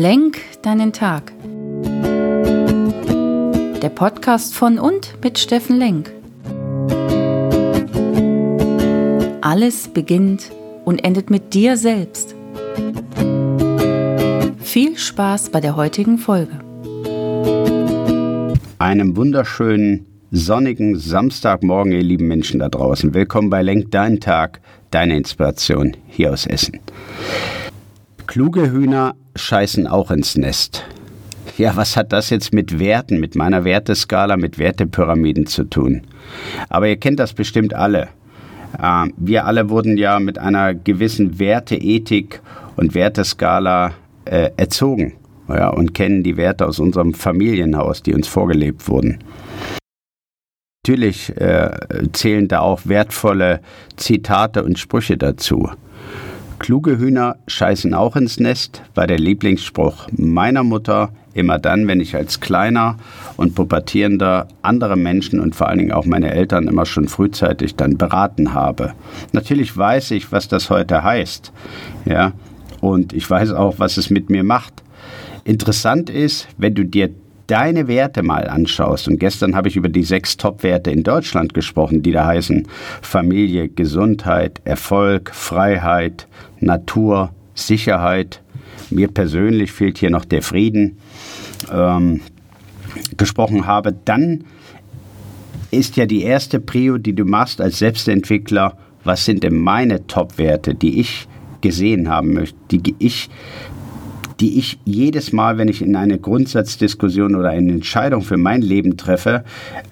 Lenk deinen Tag. Der Podcast von und mit Steffen Lenk. Alles beginnt und endet mit dir selbst. Viel Spaß bei der heutigen Folge. Einem wunderschönen sonnigen Samstagmorgen, ihr lieben Menschen da draußen. Willkommen bei Lenk deinen Tag, deine Inspiration hier aus Essen. Kluge Hühner scheißen auch ins Nest. Ja, was hat das jetzt mit Werten, mit meiner Werteskala, mit Wertepyramiden zu tun? Aber ihr kennt das bestimmt alle. Ähm, wir alle wurden ja mit einer gewissen Werteethik und Werteskala äh, erzogen und kennen die Werte aus unserem Familienhaus, die uns vorgelebt wurden. Natürlich äh, zählen da auch wertvolle Zitate und Sprüche dazu. Kluge Hühner scheißen auch ins Nest, war der Lieblingsspruch meiner Mutter immer dann, wenn ich als kleiner und pubertierender andere Menschen und vor allen Dingen auch meine Eltern immer schon frühzeitig dann beraten habe. Natürlich weiß ich, was das heute heißt, ja, und ich weiß auch, was es mit mir macht. Interessant ist, wenn du dir deine Werte mal anschaust, und gestern habe ich über die sechs Top-Werte in Deutschland gesprochen, die da heißen Familie, Gesundheit, Erfolg, Freiheit, Natur, Sicherheit. Mir persönlich fehlt hier noch der Frieden. Ähm, gesprochen habe, dann ist ja die erste Prio, die du machst als Selbstentwickler, was sind denn meine Top-Werte, die ich gesehen haben möchte, die ich die ich jedes Mal, wenn ich in eine Grundsatzdiskussion oder eine Entscheidung für mein Leben treffe,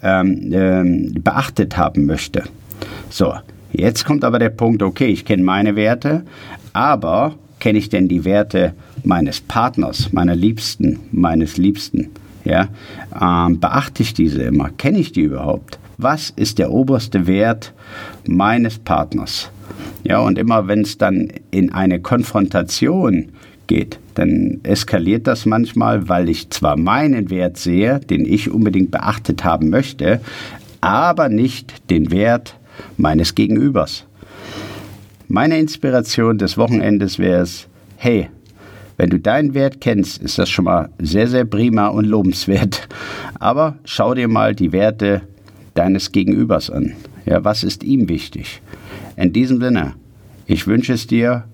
ähm, ähm, beachtet haben möchte. So, jetzt kommt aber der Punkt, okay, ich kenne meine Werte, aber kenne ich denn die Werte meines Partners, meiner Liebsten, meines Liebsten? Ja, ähm, beachte ich diese immer? Kenne ich die überhaupt? Was ist der oberste Wert meines Partners? Ja, und immer wenn es dann in eine Konfrontation geht, dann eskaliert das manchmal, weil ich zwar meinen Wert sehe, den ich unbedingt beachtet haben möchte, aber nicht den Wert meines Gegenübers. Meine Inspiration des Wochenendes wäre es, hey, wenn du deinen Wert kennst, ist das schon mal sehr, sehr prima und lobenswert. Aber schau dir mal die Werte deines Gegenübers an. Ja, was ist ihm wichtig? In diesem Sinne, ich wünsche es dir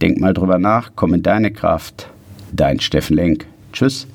Denk mal drüber nach, komm in deine Kraft. Dein Steffen Lenk. Tschüss.